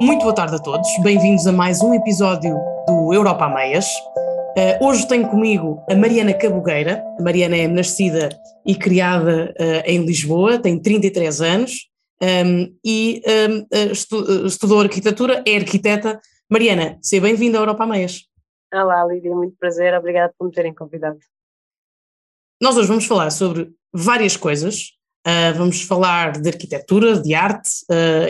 Muito boa tarde a todos, bem-vindos a mais um episódio do Europa a Meias. Uh, hoje tenho comigo a Mariana Cabogueira. A Mariana é nascida e criada uh, em Lisboa, tem 33 anos um, e um, estu estudou arquitetura, é arquiteta. Mariana, seja bem-vinda à Europa a Meias. Olá, Lídia, muito prazer, obrigada por me terem convidado. Nós hoje vamos falar sobre várias coisas, uh, vamos falar de arquitetura, de arte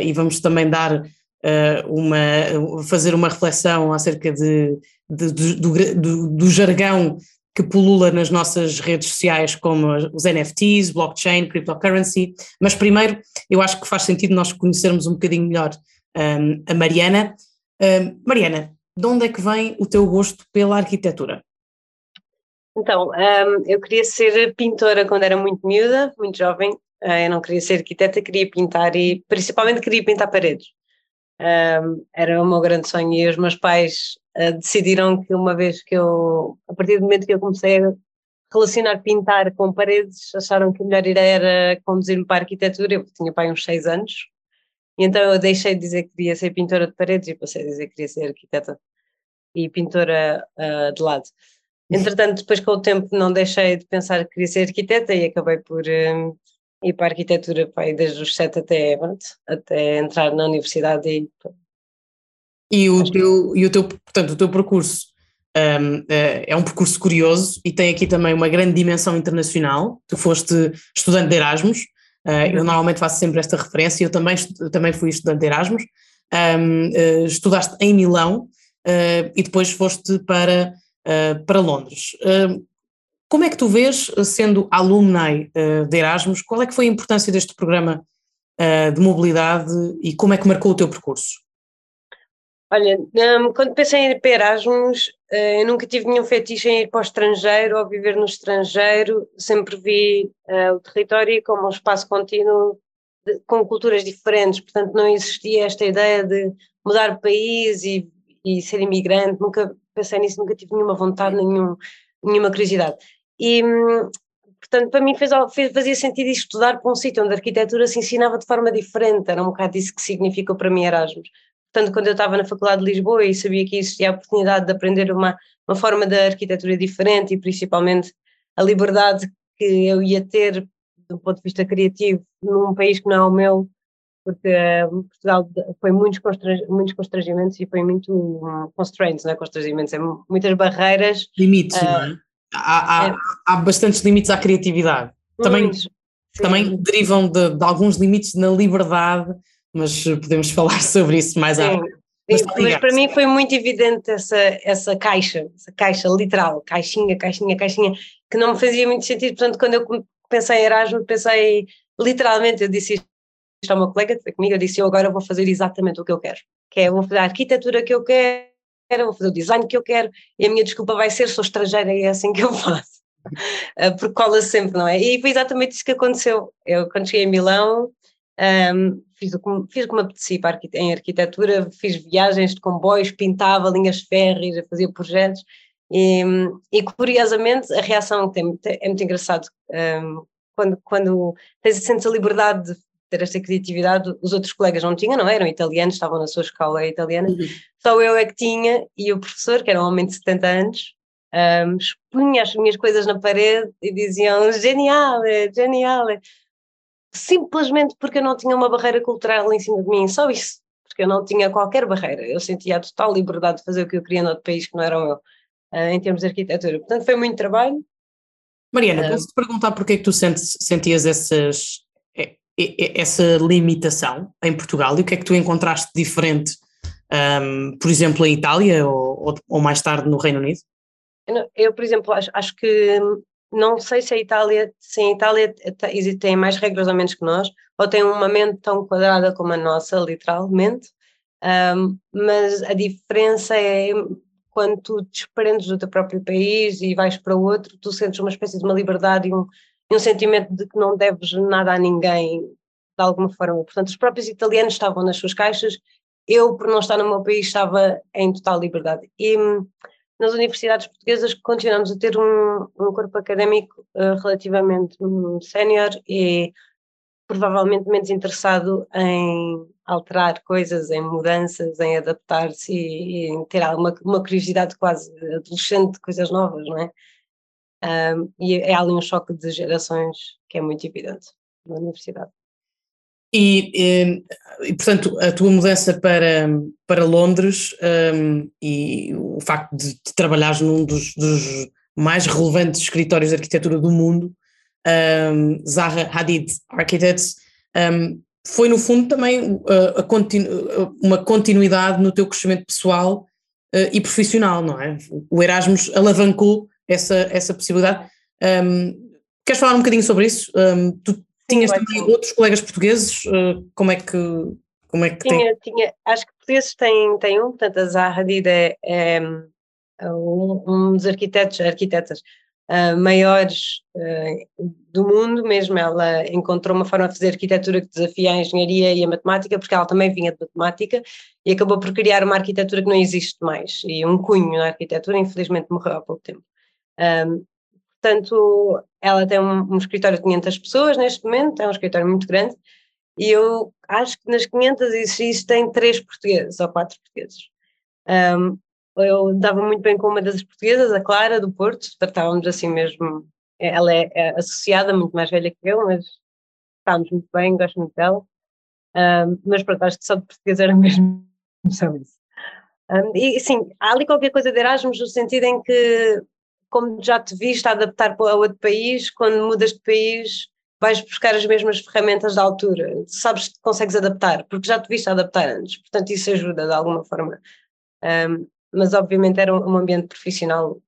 e vamos também dar uh, uma, fazer uma reflexão acerca de, de, do, do, do, jargão que pulula nas nossas redes sociais, como os NFTs, blockchain, cryptocurrency. Mas primeiro, eu acho que faz sentido nós conhecermos um bocadinho melhor um, a Mariana. Um, Mariana, de onde é que vem o teu gosto pela arquitetura? Então, um, eu queria ser pintora quando era muito miúda, muito jovem. Uh, eu não queria ser arquiteta, queria pintar e principalmente queria pintar paredes. Um, era o meu grande sonho e os meus pais uh, decidiram que uma vez que eu, a partir do momento que eu comecei a relacionar pintar com paredes, acharam que a melhor ideia era conduzir-me para a arquitetura, eu tinha pai uns seis anos, e então eu deixei de dizer que queria ser pintora de paredes e passei a dizer que queria ser arquiteta e pintora uh, de lado. Entretanto, depois com o tempo não deixei de pensar que queria ser arquiteta e acabei por uh, e para a arquitetura pai, desde os sete até, até entrar na universidade e e o, teu, e o teu, portanto, o teu percurso um, eh, é um percurso curioso e tem aqui também uma grande dimensão internacional. Tu foste estudante de Erasmus, uh, eu uhum. normalmente faço sempre esta referência, eu também, também fui estudante de Erasmus, um, uh, estudaste em Milão uh, e depois foste para, para Londres. Como é que tu vês, sendo alumni uh, de Erasmus, qual é que foi a importância deste programa de mobilidade e como é que marcou o teu percurso? Olha, um, quando pensei em ir para Erasmus, eu nunca tive nenhum fetiche em ir para o estrangeiro ou viver no estrangeiro, sempre vi o território como um espaço contínuo com culturas diferentes, portanto não existia esta ideia de mudar de país e, e ser imigrante, nunca pensei nisso, nunca tive nenhuma vontade, nenhum, nenhuma curiosidade. E, portanto, para mim fez, fez, fazia sentido estudar para um sítio onde a arquitetura se ensinava de forma diferente, era um bocado isso que significou para mim Erasmus. Portanto, quando eu estava na Faculdade de Lisboa e sabia que existia a oportunidade de aprender uma, uma forma de arquitetura diferente e principalmente a liberdade que eu ia ter do ponto de vista criativo num país que não é o meu, porque uh, Portugal foi muitos, muitos constrangimentos e foi muito um, constraints, não é constrangimentos, é muitas barreiras. Limites, uh, não é? há, há, é. há bastantes limites à criatividade. Também, também derivam de, de, alguns limites na liberdade, mas podemos falar sobre isso mais à frente. Mas, mas, para mim foi muito evidente essa, essa caixa, essa caixa literal, caixinha, caixinha, caixinha, que não me fazia muito sentido. Portanto, quando eu pensei em Erasmus, pensei literalmente, eu disse isto ao meu colega que comigo, eu disse, eu agora vou fazer exatamente o que eu quero, que é, vou fazer a arquitetura que eu quero, vou fazer o design que eu quero, e a minha desculpa vai ser, sou estrangeira e é assim que eu faço. Uh, porque cola sempre, não é? E foi exatamente isso que aconteceu. Eu, quando cheguei em Milão, um, fiz, o, fiz como apetecia em arquitetura, fiz viagens de comboios, pintava linhas férreas, fazia projetos, e, e curiosamente a reação tem, é muito engraçado. Um, quando, quando tens, a liberdade de ter esta criatividade, os outros colegas não tinham, não eram italianos, estavam na sua escola italiana, uhum. só eu é que tinha, e o professor, que era um homem de 70 anos, um, expunha as minhas coisas na parede e diziam genial, genial, simplesmente porque eu não tinha uma barreira cultural em cima de mim, só isso, porque eu não tinha qualquer barreira, eu sentia a total liberdade de fazer o que eu queria no outro país que não era o meu, uh, em termos de arquitetura, portanto foi muito trabalho. Mariana, uh, posso-te perguntar porque é que tu sentes, sentias essas essa limitação em Portugal e o que é que tu encontraste diferente, um, por exemplo, em Itália ou, ou, mais tarde no Reino Unido? Eu, por exemplo, acho, acho que não sei se a Itália, se a Itália tem mais regras ou menos que nós, ou tem uma mente tão quadrada como a nossa, literalmente, um, mas a diferença é quando tu desprendes do teu próprio país e vais para outro, tu sentes uma espécie de uma liberdade e um, e um sentimento de que não deves nada a ninguém, de alguma forma. Portanto, os próprios italianos estavam nas suas caixas, eu, por não estar no meu país, estava em total liberdade. E hum, nas universidades portuguesas continuamos a ter um, um corpo académico uh, relativamente um, sénior e provavelmente menos interessado em alterar coisas, em mudanças, em adaptar-se e, e, em ter alguma uma curiosidade quase adolescente de coisas novas, não é? Um, e é ali um choque de gerações que é muito evidente na universidade. E, e, e, portanto, a tua mudança para, para Londres um, e o facto de, de trabalhares num dos, dos, mais relevantes escritórios de arquitetura do mundo, um, Zaha Hadid Architects, um, foi no fundo também a continu uma continuidade no teu crescimento pessoal uh, e profissional, não é? O Erasmus alavancou essa, essa possibilidade. Um, queres falar um bocadinho sobre isso? Um, tu tinhas também outros colegas portugueses? Uh, como é que, como é que tinha, tem? tinha, acho que portugueses têm, têm um, portanto a Zaha Hadid é, é um, um dos arquitetos, arquitetas uh, maiores uh, do mundo, mesmo ela encontrou uma forma de fazer arquitetura que desafia a engenharia e a matemática, porque ela também vinha de matemática e acabou por criar uma arquitetura que não existe mais, e um cunho na arquitetura, infelizmente morreu há pouco tempo. Um, portanto, ela tem um, um escritório de 500 pessoas neste momento, é um escritório muito grande, e eu acho que nas 500 existem três portugueses ou quatro portugueses. Um, eu dava muito bem com uma das portuguesas, a Clara, do Porto, tratávamos assim mesmo. Ela é, é associada, muito mais velha que eu, mas estávamos muito bem, gosto muito dela. Um, mas pronto, acho que só de português era mesmo só isso. Um, e sim, há ali qualquer coisa de Erasmus, no sentido em que, como já te viste a adaptar para outro país, quando mudas de país, vais buscar as mesmas ferramentas da altura. Sabes que consegues adaptar, porque já te viste a adaptar antes. Portanto, isso ajuda de alguma forma. Um, mas obviamente era um ambiente profissional,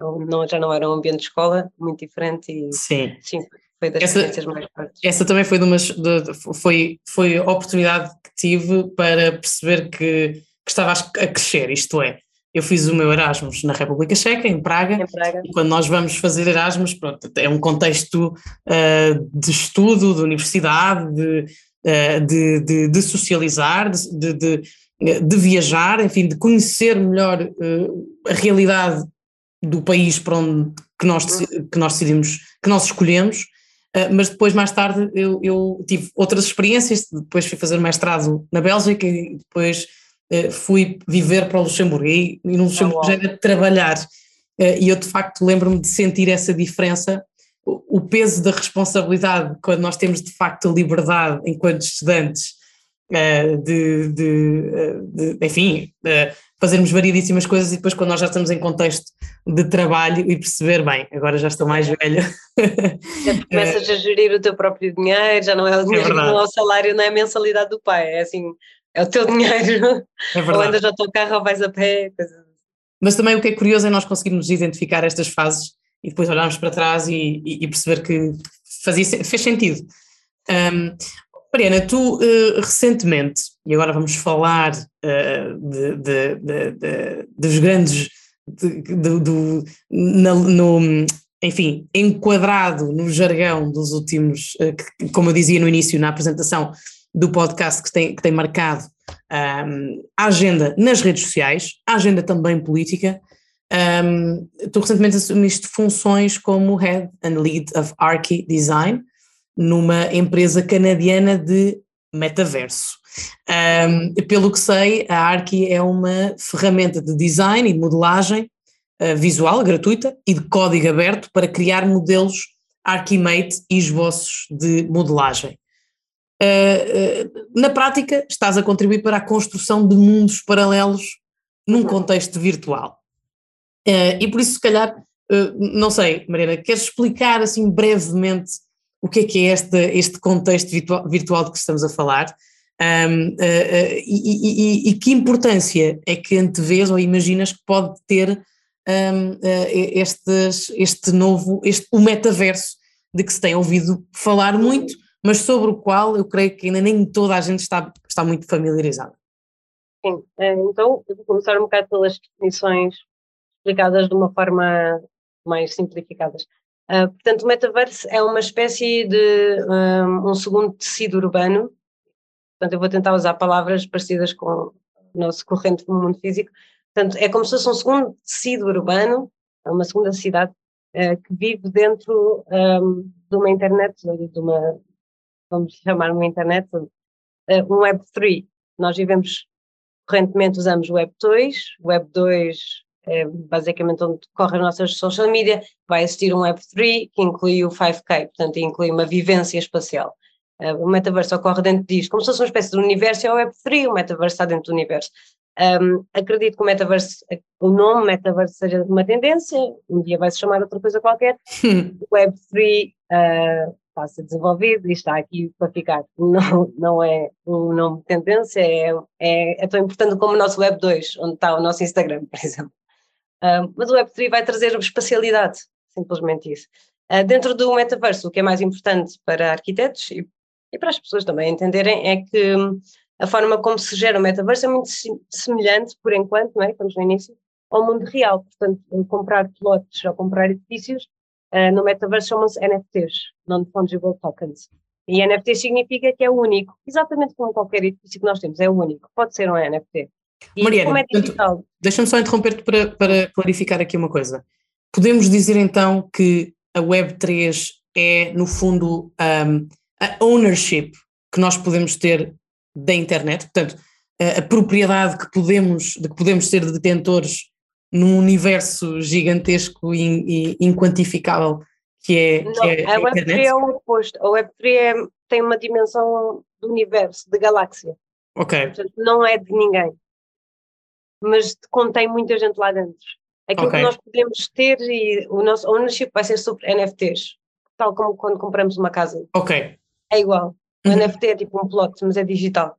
não, já não era um ambiente de escola, muito diferente e sim, sim foi das essa, experiências mais fortes. Essa também foi de umas, de, foi, foi a oportunidade que tive para perceber que, que estava a crescer, isto é, eu fiz o meu Erasmus na República Checa, em Praga, em Praga. e quando nós vamos fazer Erasmus, pronto, é um contexto uh, de estudo, de universidade, de, uh, de, de, de, socializar, de, de, de viajar, enfim, de conhecer melhor uh, a realidade do país para onde que nós, que nós decidimos, que nós escolhemos, mas depois mais tarde eu, eu, tive outras experiências, depois fui fazer mestrado na Bélgica e depois fui viver para o Luxemburgo e, e no Luxemburgo oh, já era trabalhar. E eu de facto lembro-me de sentir essa diferença, o, peso da responsabilidade quando nós temos de facto a liberdade enquanto estudantes eh, de, de, eh, de, enfim, fazermos variedíssimas coisas e depois quando nós já estamos em contexto de trabalho e perceber, bem, agora já estou mais velha. começas a gerir o teu próprio dinheiro, já não é o dinheiro, é não é o salário, não é a mensalidade do pai, é assim, é o teu dinheiro. É verdade. Ou andas ao teu carro ou vais a pé, coisas assim. Mas também o que é curioso é nós conseguirmos identificar estas fases e depois olharmos para trás e, e, e perceber que fazia, fez sentido. Um, Mariana, tu uh, recentemente, e agora vamos falar uh, de, de, de, dos grandes, do, na, no, enfim, enquadrado no jargão dos últimos, uh, que, como eu dizia no início, na apresentação do podcast que tem, que tem marcado um, a agenda nas redes sociais, a agenda também política. Um, tu recentemente assumiste funções como Head and Lead of Archi Design, numa empresa canadiana de metaverso. Um, pelo que sei, a Arki é uma ferramenta de design e de modelagem uh, visual gratuita e de código aberto para criar modelos Archimate e esboços de modelagem. Uh, uh, na prática, estás a contribuir para a construção de mundos paralelos num contexto virtual. e por isso, se calhar, não sei, Mariana, queres explicar assim brevemente o que é que é este, este contexto virtual, virtual de que estamos a falar? Um, uh, uh, e, e, e, que importância é que antevês ou imaginas que pode ter um, uh, estes, este novo, este, o metaverso de que se tem ouvido falar muito, mas sobre o qual eu creio que ainda nem toda a gente está, está muito familiarizada. Sim, eh, então eu vou começar um bocado pelas definições explicadas de uma forma mais simplificadas. Uh, portanto, o metaverso é uma espécie de um, um, segundo tecido urbano. Portanto, eu vou tentar usar palavras parecidas com o nosso corrente no mundo físico. Portanto, é como se fosse um segundo tecido urbano, uma segunda cidade uh, que vive dentro de uma internet, de uma, vamos chamar uma internet, uh, um Web 3. Nós vivemos, correntemente usamos Web 2, Web 2 é basicamente onde corre as nossas social media, vai existir um Web 3 que inclui o 5K, portanto inclui uma vivência espacial. Uh, o metaverso ocorre dentro disto, como se fosse uma espécie de universo, é o Web 3, o metaverso está dentro do universo. Um, acredito que o metaverso, o nome metaverso seja uma tendência, um dia vai se chamar outra coisa qualquer. o Web3 uh, está a ser desenvolvido e está aqui para ficar. Não, não é um nome de tendência, é, é, é tão importante como o nosso Web2, onde está o nosso Instagram, por exemplo. Uh, mas o Web3 vai trazer espacialidade, simplesmente isso. Uh, dentro do metaverso, o que é mais importante para arquitetos e, e para as pessoas também entenderem é que a forma como se gera o metaverso é muito semelhante, por enquanto, não é? estamos no início, ao mundo real. Portanto, comprar plots ou comprar edifícios uh, no metaverso chamam-se NFTs, Non-Fungible Tokens. E NFT significa que é único, exatamente como qualquer edifício que nós temos, é único, pode ser um NFT. E Mariana, é deixa-me só interromper-te para, para clarificar aqui uma coisa. Podemos dizer então que a Web3 é, no fundo, um, a ownership que nós podemos ter da internet, portanto, a, a, propriedade que podemos, de que podemos ser detentores num universo gigantesco e, inquantificável que é, Não, que é a, a Web3 internet. é o oposto, a Web3 é, tem uma dimensão do universo, de galáxia. Ok. Portanto, não é de ninguém, mas contém muita gente lá dentro. Aquilo okay. que nós podemos ter e o nosso ownership vai ser sobre NFTs, tal como quando compramos uma casa. Ok. É igual. O uhum. NFT é tipo um plot, mas é digital.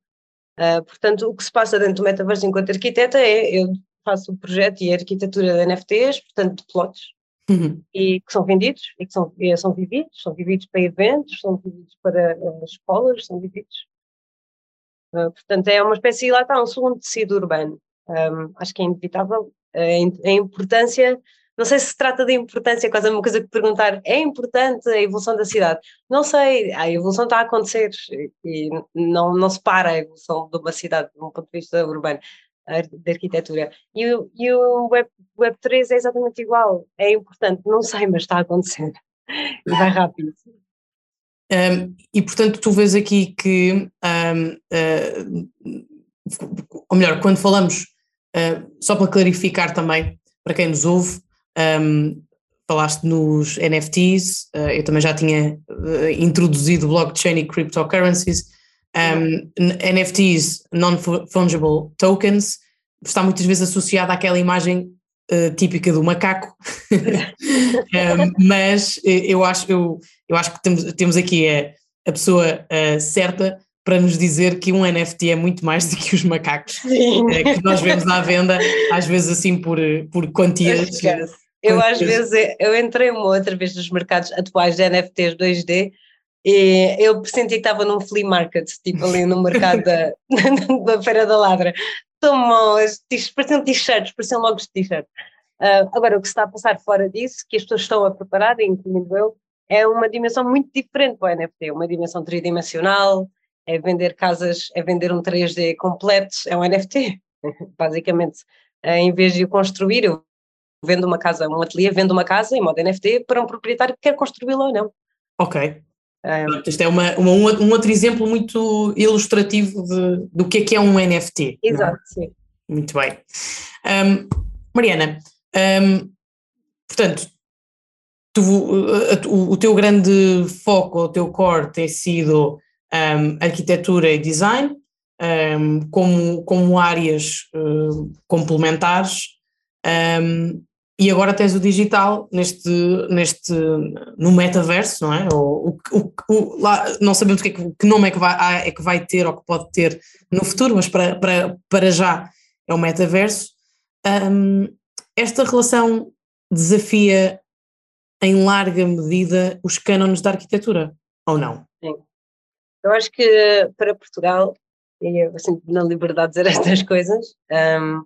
Uh, portanto, o que se passa dentro do metaverso enquanto arquiteta é eu faço o projeto e a arquitetura de NFTs, portanto, de plots, uhum. e que são vendidos e que são, e são vividos, são vividos para eventos, são vividos para uh, escolas, são vividos. Uh, portanto, é uma espécie, lá está, um segundo tecido urbano. Um, acho que é inevitável a, importância não sei se se trata de importância, quase uma coisa que perguntar, é importante a evolução da cidade? Não sei, a evolução está a acontecer e não, não se para a evolução de uma cidade, de um ponto de vista urbano, de arquitetura. E, e o Web, Web 3 é exatamente igual, é importante, não sei, mas está a acontecer e vai rápido. Um, e portanto, tu vês aqui que, um, uh, ou melhor, quando falamos, uh, só para clarificar também, para quem nos ouve, um, falaste nos NFTs, uh, eu também já tinha introduzido blockchain e cryptocurrencies. Um, NFTs, Non-Fungible Tokens, está muitas vezes associada àquela imagem uh, típica do macaco, um, mas eu acho, eu, eu acho que temos, temos aqui a, a pessoa certa para nos dizer que um NFT é muito mais do que os macacos que nós vemos à venda, às vezes assim por, por quantias. Eu às vezes, eu entrei uma outra vez nos mercados atuais de NFTs 2D e eu senti que estava num flea market, tipo ali no mercado da, da Feira da Ladra. Tomam as pareciam t-shirts, pareciam logo t-shirts. Uh, agora, o que se está a passar fora disso, que as pessoas estão a preparar, incluindo eu, é uma dimensão muito diferente para o NFT, uma dimensão tridimensional, é vender casas, é vender um 3D completo, é um NFT, basicamente. Uh, em vez de o construir, eu vendo uma casa, um ateliê vende uma casa em modo NFT para um proprietário que quer construí-la ou não. Ok. Um, Isto é uma, uma, um outro exemplo muito ilustrativo de, do que é que é um NFT. É? Exato, não? sim. Muito bem. Um, Mariana, um, portanto, tu, o, o, teu grande foco, o teu core tem sido arquitetura e design, como, como áreas uh, complementares. Um, e agora tens o digital neste, neste, no metaverso, não é? O, o, lá, não sabemos que, é que, nome é que, vai, ah, é que vai ter ou que pode ter no futuro, mas para, para, para já é o metaverso. Um, esta relação desafia em larga medida os cânones da arquitetura, ou não? Sim. Eu acho que para Portugal, e eu sinto na liberdade de dizer estas coisas, um,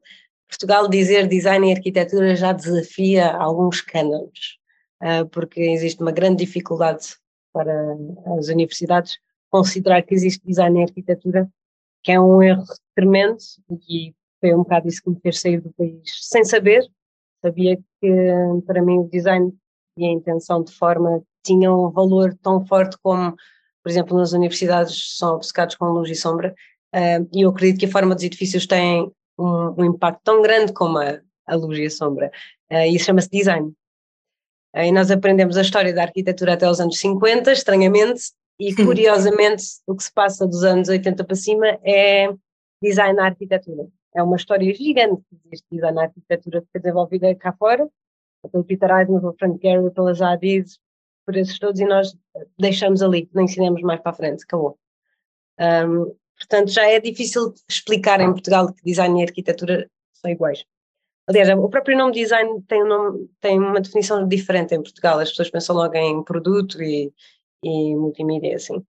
Portugal dizer design e arquitetura já desafia alguns cânones, ah, porque existe uma grande dificuldade para as universidades considerar que existe design e arquitetura, que é um erro tremendo e foi um bocado isso que me fez sair do país sem saber. Sabia que para mim o design e a intenção de forma tinham um valor tão forte como por exemplo, nas universidades são obcecados com luz e sombra, uh, e eu acredito que a forma dos edifícios tem um, um impacto tão grande como a, a luz e a sombra, uh, isso chama-se design. Uh, e nós aprendemos a história da arquitetura até os anos 50, estranhamente, e curiosamente o que se passa dos anos 80 para cima é design na arquitetura. É uma história gigante que existe design na arquitetura que foi desenvolvida cá fora, pelo Peter Eisner, pelo Frank Gehry, pelas Adidas, por esses todos, e nós deixamos ali, não ensinamos mais para a frente, acabou. Um, portanto, já é difícil explicar em Portugal que design e arquitetura são iguais. Aliás, o próprio nome design tem, um nome, tem uma definição diferente em Portugal, as pessoas pensam logo em produto e, e multimídia, assim.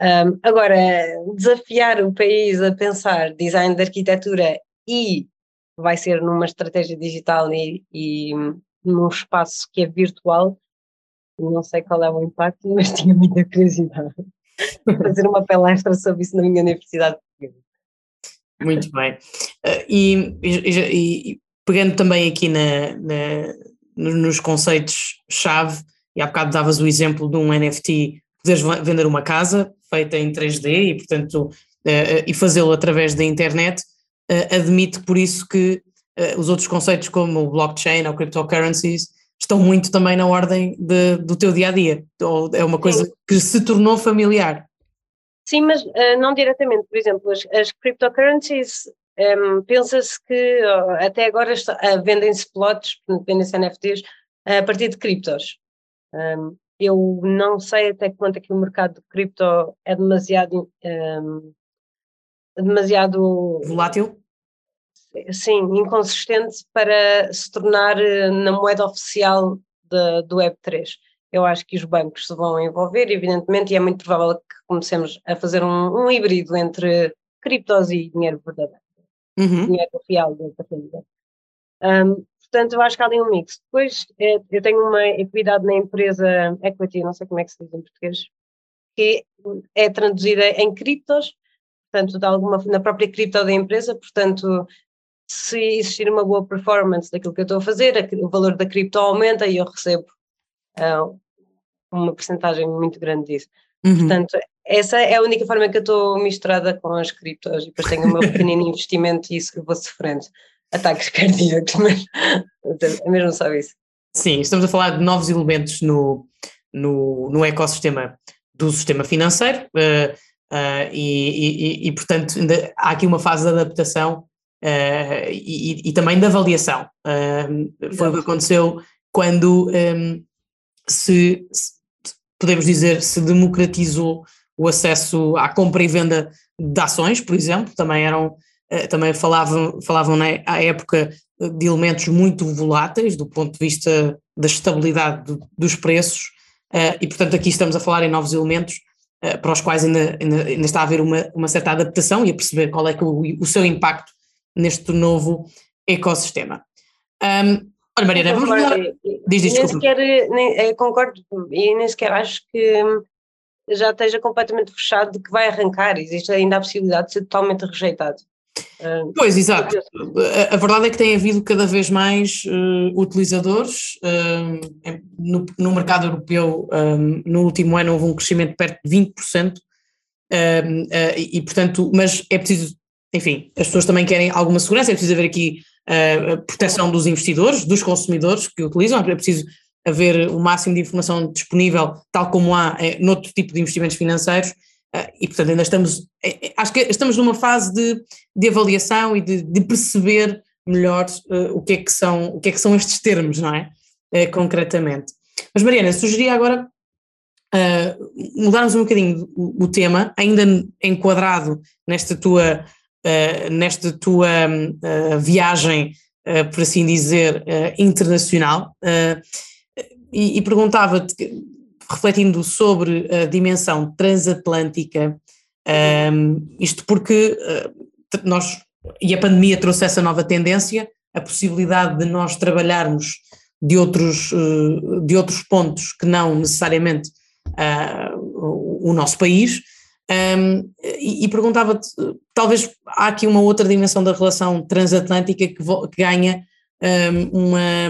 Um, agora, desafiar o país a pensar design de arquitetura e vai ser numa estratégia digital e, e num espaço que é virtual, não sei qual é o impacto, mas tinha muita curiosidade fazer uma palestra sobre isso na minha universidade. Muito bem. Uh, e, e, e, pegando também aqui na, na, nos conceitos-chave, e há bocado davas o exemplo de um NFT, poderes vender uma casa, feita em 3D e, portanto, uh, e fazê-lo através da internet, uh, admite por isso que os outros conceitos como o blockchain ou cryptocurrencies estão muito também na ordem de, do teu dia a dia, ou é uma coisa Sim. que se tornou familiar. Sim, mas não diretamente, por exemplo, as, as cryptocurrencies um, ehm, pensa-se que até agora uh, vendem-se plots, vendem-se NFTs a partir de criptos. Um, ehm, eu não sei até quanto é que o mercado de cripto é demasiado um, demasiado volátil sim, inconsistente para se tornar eh, na moeda oficial de, do Web3. Eu acho que os bancos se vão envolver, evidentemente, e é muito provável que comecemos a fazer um, um híbrido entre criptos e dinheiro verdadeiro, uhum. dinheiro real da família. Um, Portanto, eu acho que há ali um mix. Depois, é, eu tenho uma equidade na empresa equity, não sei como é que se diz em português, que é traduzida em criptos, portanto, de alguma, na própria cripto da empresa, portanto, se existir uma boa performance daquilo que eu estou a fazer, o valor da cripto aumenta e eu recebo uh, uma porcentagem muito grande disso. Uhum. Portanto, essa é a única forma que eu estou misturada com as criptos e depois tenho o meu pequenino investimento e isso que eu vou sofrendo ataques cardíacos, mas é mesmo só isso. Sim, estamos a falar de novos elementos no, no, no ecossistema do sistema financeiro uh, uh, e, e, e, portanto, ainda há aqui uma fase de adaptação uh, e, e, também de avaliação. foi o que aconteceu quando um, se, se, podemos dizer, se democratizou o acesso à compra e venda de ações, por exemplo, também eram eh, também falavam, falavam na, à época de elementos muito voláteis do ponto de vista da estabilidade do, dos preços, uh, e portanto aqui estamos a falar em novos elementos uh, para os quais ainda, ainda, ainda, está a haver uma, uma certa adaptação e a perceber qual é o, o seu impacto neste novo ecossistema. Um, olha Mariana, vamos mudar. Diz, diz, nem sequer, nem, concordo e nem sequer acho que já esteja completamente fechado de que vai arrancar, existe ainda a possibilidade de ser totalmente rejeitado. Pois, exato. A, a, verdade é que tem havido cada vez mais uh, utilizadores. Uh, no, no, mercado europeu, um, no último ano, houve um crescimento perto de 20%. Uh, e, e, portanto, mas é preciso, enfim, as pessoas também querem alguma segurança, é preciso haver aqui a proteção dos investidores, dos consumidores que utilizam, é preciso haver o máximo de informação disponível, tal como há é, noutro tipo de investimentos financeiros, Uh, e portanto ainda estamos, acho que estamos numa fase de, de avaliação e de, de perceber melhor uh, o, que é que são, o que é que são estes termos, não é? Uh, concretamente. Mas Mariana, sugeria agora mudarmos um bocadinho o, o, tema, ainda enquadrado nesta tua, nesta tua viagem, por assim dizer, internacional, e, e perguntava-te refletindo sobre a dimensão transatlântica, um, isto porque nós, e a pandemia trouxe essa nova tendência, a possibilidade de nós trabalharmos de outros, de outros pontos que não necessariamente uh, o, nosso país, um, e, e perguntava-te, talvez há aqui uma outra dimensão da relação transatlântica que, que ganha uma,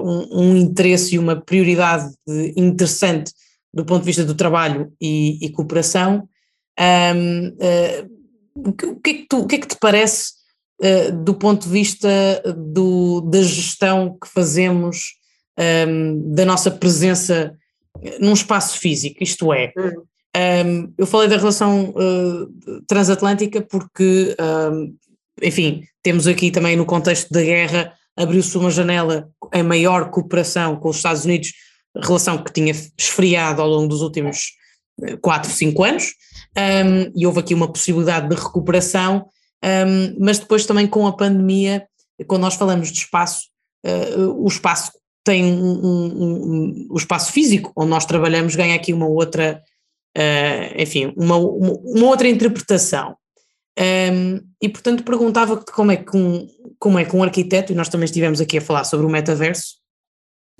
um, um interesse e uma prioridade interessante do ponto de vista do trabalho e, e cooperação, um, uh, o, que é que tu, o que é que te parece uh, do ponto de vista do, da gestão que fazemos um, da nossa presença num espaço físico, isto é, um, eu falei da relação uh, transatlântica porque, um, enfim, temos aqui também no contexto da guerra, abriu-se uma janela em maior cooperação com os Estados Unidos, relação que tinha esfriado ao longo dos últimos 4, 5 anos, um, e houve aqui uma possibilidade de recuperação, mas depois também com a pandemia, quando nós falamos de espaço, uh, o espaço tem um, o espaço físico onde nós trabalhamos ganha aqui uma outra, uh, enfim, uma, uma, outra interpretação. e portanto perguntava como é, que um, como é que um arquiteto, e nós também estivemos aqui a falar sobre o metaverso,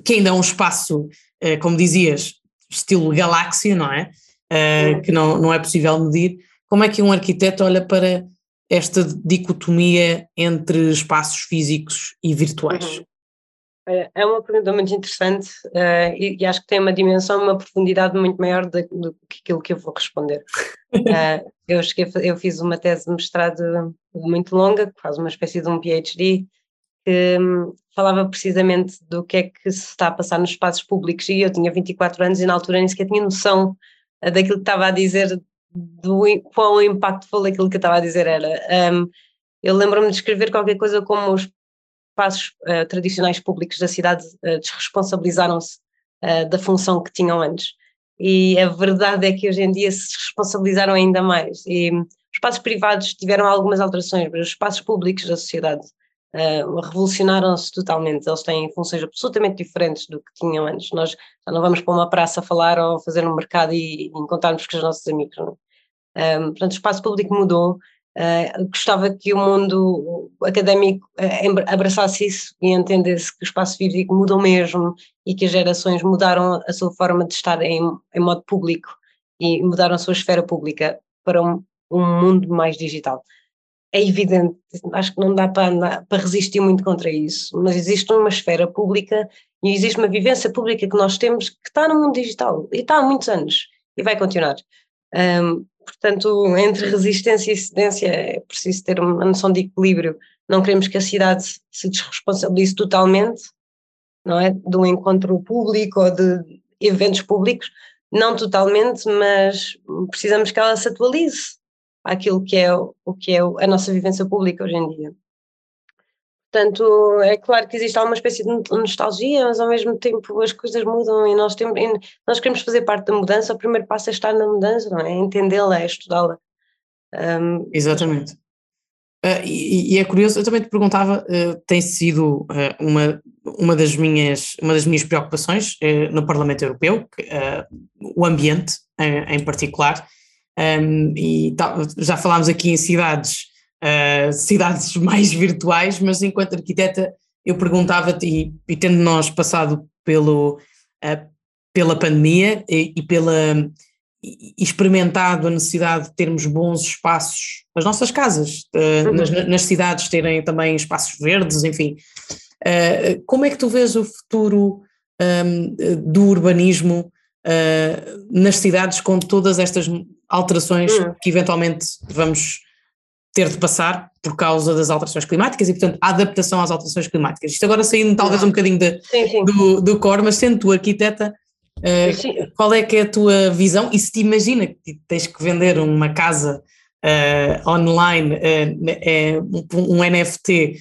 que ainda é um espaço, uh, como dizias, estilo galáxia, não é? uh, que não, não é possível medir. Como é que um arquiteto olha para esta dicotomia entre espaços físicos e virtuais? Uhum. É uma pergunta muito interessante uh, e, e, acho que tem uma dimensão, uma profundidade muito maior do, do que aquilo que eu vou responder. Uh, eu, cheguei, eu fiz uma tese de mestrado muito longa, que faz uma espécie de um PhD, que um, falava precisamente do que é que se está a passar nos espaços públicos e eu tinha 24 anos e na altura nem sequer tinha noção daquilo que estava a dizer, do quão impactful aquilo que eu estava a dizer era. Um, eu lembro-me de escrever qualquer coisa como os espaços uh, tradicionais públicos da cidade uh, desresponsabilizaram-se uh, da função que tinham antes. E a verdade é que hoje em dia se responsabilizaram ainda mais. E os espaços privados tiveram algumas alterações, mas os espaços públicos da sociedade revolucionaram-se totalmente. Eles têm funções absolutamente diferentes do que tinham antes. Nós já não vamos para uma praça falar ou fazer um mercado e, e encontrarmos com os nossos amigos. Não? Um, é? portanto, o espaço público mudou. Uh, gostava que o mundo académico uh, abraçasse isso e entendesse que o espaço físico mudou mesmo e que as gerações mudaram a sua forma de estar em, em modo público e mudaram a sua esfera pública para um, um mundo mais digital é evidente, acho que não dá para, andar, para resistir muito contra isso, mas existe uma esfera pública e existe uma vivência pública que nós temos que está no mundo digital e está há muitos anos e vai continuar. Um, portanto, entre resistência e cedência é preciso ter uma noção de equilíbrio. Não queremos que a cidade se desresponsabilize totalmente, não é? Do encontro público ou de eventos públicos, não totalmente, mas precisamos que ela se atualize àquilo que é o que é a nossa vivência pública hoje em dia. Portanto, é claro que existe alguma espécie de nostalgia, mas ao mesmo tempo as coisas mudam e nós, temos, e nós queremos fazer parte da mudança. O primeiro passo é estar na mudança, não é? entendê-la, é estudá-la. Um, Exatamente. Uh, e, e, é curioso, eu também te perguntava, uh, tem sido uh, uma, uma, das minhas, uma das minhas preocupações no Parlamento Europeu, que, o ambiente em particular, um, e já falámos aqui em cidades, uh, cidades mais virtuais, mas enquanto arquiteta eu perguntava-te, e, e, tendo nós passado pelo, uh, pela pandemia e, e pela e experimentado a necessidade de termos bons espaços, as nossas casas, uh, nas, nas, cidades terem também espaços verdes, enfim. Uh, como é que tu vês o futuro um, do urbanismo nas cidades com todas estas alterações hum. que eventualmente vamos ter de passar por causa das alterações climáticas e, portanto, a adaptação às alterações climáticas. Isto agora saindo talvez um bocadinho de, sim, sim. Do, do core, mas sendo tu arquiteta, uh, qual é que é a tua visão e se te imagina que tens que vender uma casa uh, online, uh, um, um NFT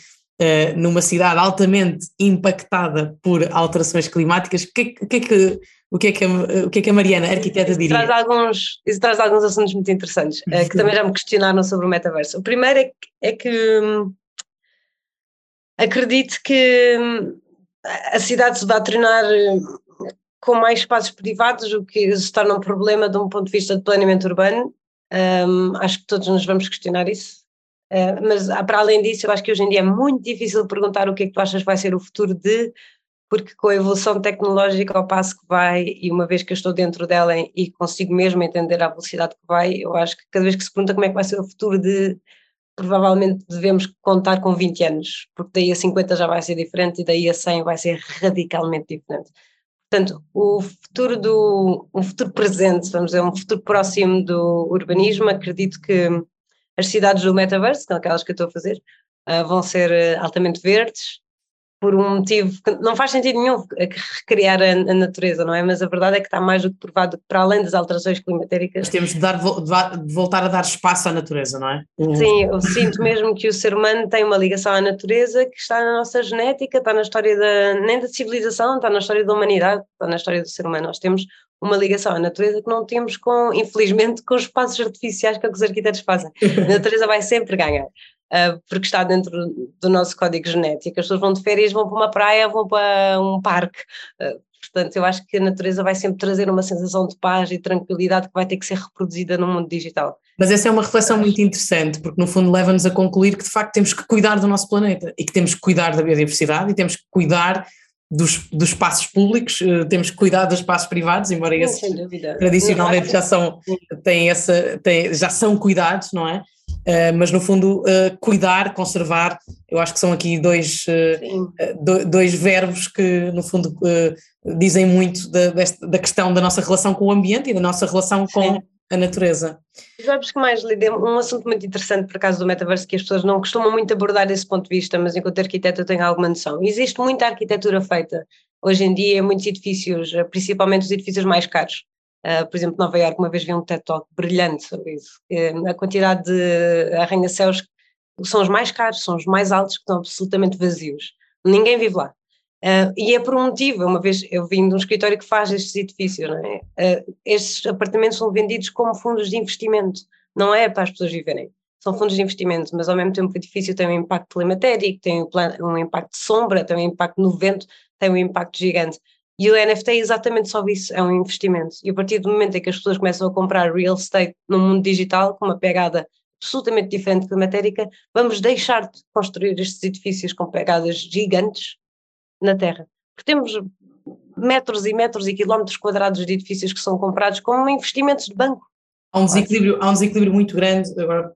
numa cidade altamente impactada por alterações climáticas, o que, que, é que o que é que a, o que é que a Mariana, a arquiteta, isso diria? Traz alguns, isso traz alguns assuntos muito interessantes, é, que também já me questionaram sobre o metaverso. O primeiro é que, é que hum, acredito que hum, a cidade se vai tornar hum, com mais espaços privados, o que se torna um problema de um ponto de vista de planeamento urbano. Um, acho que todos nos vamos questionar isso. Uh, mas para além disso, eu acho que hoje em dia é muito difícil perguntar o que é que tu achas que vai ser o futuro de porque com a evolução tecnológica ao passo que vai, e uma vez que eu estou dentro dela e consigo mesmo entender a velocidade que vai, eu acho que cada vez que se pergunta como é que vai ser o futuro de provavelmente devemos contar com 20 anos, porque daí a 50 já vai ser diferente e daí a 100 vai ser radicalmente diferente. Portanto, o futuro do um futuro presente, vamos dizer, um futuro próximo do urbanismo, acredito que as cidades do metaverso, que são aquelas que eu estou a fazer, uh, vão ser uh, altamente verdes, por um motivo que não faz sentido nenhum recriar a, a, natureza, não é? Mas a verdade é que está mais do que provado que para além das alterações climatéricas. temos de, dar, de voltar a dar espaço à natureza, não é? Sim, eu sinto mesmo que o ser humano tem uma ligação à natureza que está na nossa genética, está na história da, nem da civilização, está na história da humanidade, está na história do ser humano. Nós temos uma ligação à natureza que não temos com, infelizmente, com os espaços artificiais que, é que os arquitetos fazem. A natureza vai sempre ganhar porque está dentro do nosso código genético. As pessoas vão de férias, vão para uma praia, vão para um parque. Uh, portanto, eu acho que a natureza vai sempre trazer uma sensação de paz e tranquilidade que vai ter que ser reproduzida no mundo digital. Mas essa é uma reflexão muito interessante, porque no fundo leva-nos a concluir que de facto temos que cuidar do nosso planeta e que temos que cuidar da biodiversidade e temos que cuidar dos, dos espaços públicos, uh, temos que cuidar dos espaços privados, embora esses tradicionalmente já são, têm essa, têm, já são cuidados, não é? Uh, mas no fundo uh, cuidar, conservar, eu acho que são aqui dois, uh, dois verbos que no fundo dizem muito da, desta, da questão da nossa relação com o ambiente e da nossa relação com Sim. a natureza. Os verbos que mais lidei, um assunto muito interessante por causa do metaverso que as pessoas não costumam muito abordar desse ponto de vista, mas enquanto arquiteto eu tenho alguma noção. Existe muita arquitetura feita hoje em dia em muitos edifícios, principalmente os edifícios mais caros Uh, por exemplo, Nova Iorque, uma vez vi um TED Talk brilhante sobre isso. Uh, a quantidade de arranha-céus são os mais caros, são os mais altos, que estão absolutamente vazios. Ninguém vive lá. Uh, e é por um motivo. Uma vez eu vim de um escritório que faz estes edifícios. É? Estes apartamentos são vendidos como fundos de investimento, não é para as pessoas viverem. São fundos de investimento, mas ao mesmo tempo o edifício tem um impacto climatérico, tem um impacto de sombra, tem um impacto no vento, tem um impacto gigante. E o NFT é exatamente só isso, é um investimento. E a partir do momento em que as pessoas começam a comprar real estate no mundo digital, com uma pegada absolutamente diferente climatérica, vamos deixar de construir estes edifícios com pegadas gigantes na Terra. Porque temos metros e metros e quilómetros quadrados de edifícios que são comprados como investimentos de banco. Há um desequilíbrio, há um desequilíbrio muito grande, agora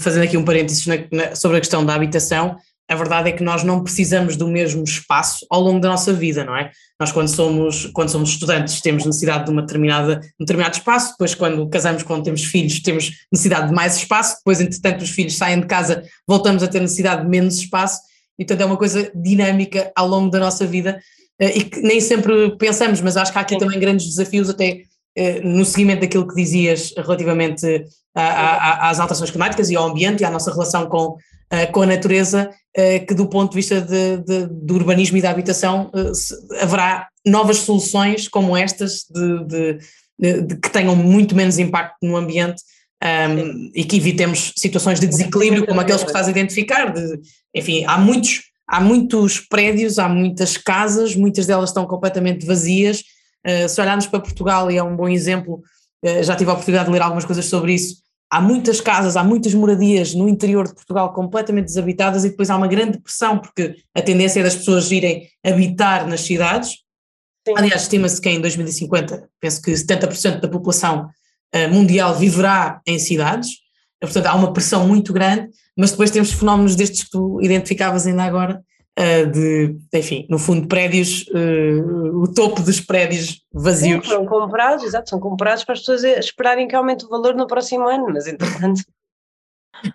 fazendo aqui um parênteses na, na, sobre a questão da habitação, a verdade é que nós não precisamos do mesmo espaço ao longo da nossa vida, não é? Nós quando somos, quando somos estudantes temos necessidade de uma determinada, um determinado espaço, depois quando casamos, quando temos filhos temos necessidade de mais espaço, depois entretanto os filhos saem de casa, voltamos a ter necessidade de menos espaço, e portanto é uma coisa dinâmica ao longo da nossa vida eh, e que nem sempre pensamos, mas acho que há aqui também grandes desafios até eh, no seguimento daquilo que dizias relativamente às alterações climáticas e ao ambiente e à nossa relação com, eh, com a natureza, eh, que do ponto de vista de, de, do urbanismo e da habitação eh, haverá novas soluções como estas de, de, que tenham muito menos impacto no ambiente um, ehm, e que evitemos situações de desequilíbrio como aqueles que estás a identificar. De, enfim, há muitos, há muitos prédios, há muitas casas, muitas delas estão completamente vazias. Uh, se olharmos para Portugal, e é um bom exemplo, uh, já tive a oportunidade de ler algumas coisas sobre isso, há muitas casas, há muitas moradias no interior de Portugal completamente desabitadas e depois há uma grande pressão, porque a tendência é das pessoas irem habitar nas cidades. Sim. Aliás, estima-se que em 2050, penso que 70% da população uh, mundial viverá em cidades, portanto há uma pressão muito grande, mas depois temos fenómenos destes que tu identificavas ainda agora, de, enfim, no fundo, prédios, uh, o topo dos prédios vazios. Sim, são comprados, exato, são comprados para as pessoas esperarem que aumente o valor no próximo ano, mas entretanto.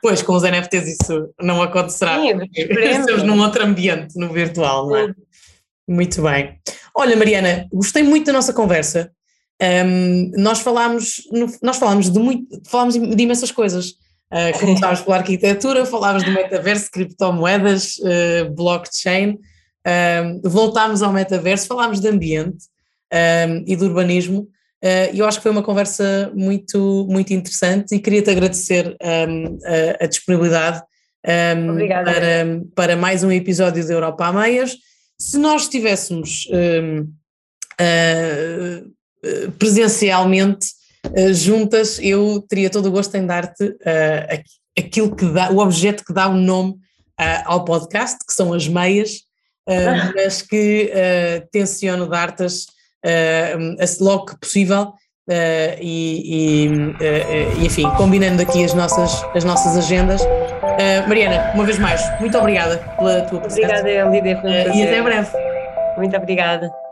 Pois, com os NFTs isso não acontecerá. Sim, Estamos num outro ambiente, no virtual, não é? Sim. Muito bem. Olha, Mariana, gostei muito da nossa conversa. Um, nós falámos, nós falámos de muito, falámos de imensas coisas. Uh, começámos pela arquitetura, falávamos do metaverso, criptomoedas, uh, blockchain, uh, voltámos ao metaverso, falámos de ambiente e do urbanismo, e eu acho que foi uma conversa muito, muito interessante e queria-te agradecer um, a, a, disponibilidade um, para, para mais um episódio da Europa a Meias. Se nós estivéssemos presencialmente, eh, juntas, eu teria todo o gosto em dar-te uh, aquilo que dá, o objeto que dá o nome uh, ao podcast, que são as meias, uh, mas que tenciono dar-te-as logo que possível. E, e, e, enfim, combinando aqui as nossas, as nossas agendas. Mariana, uma vez mais, muito obrigada pela tua presença. Obrigada, Lídia, E até breve. Muito obrigada.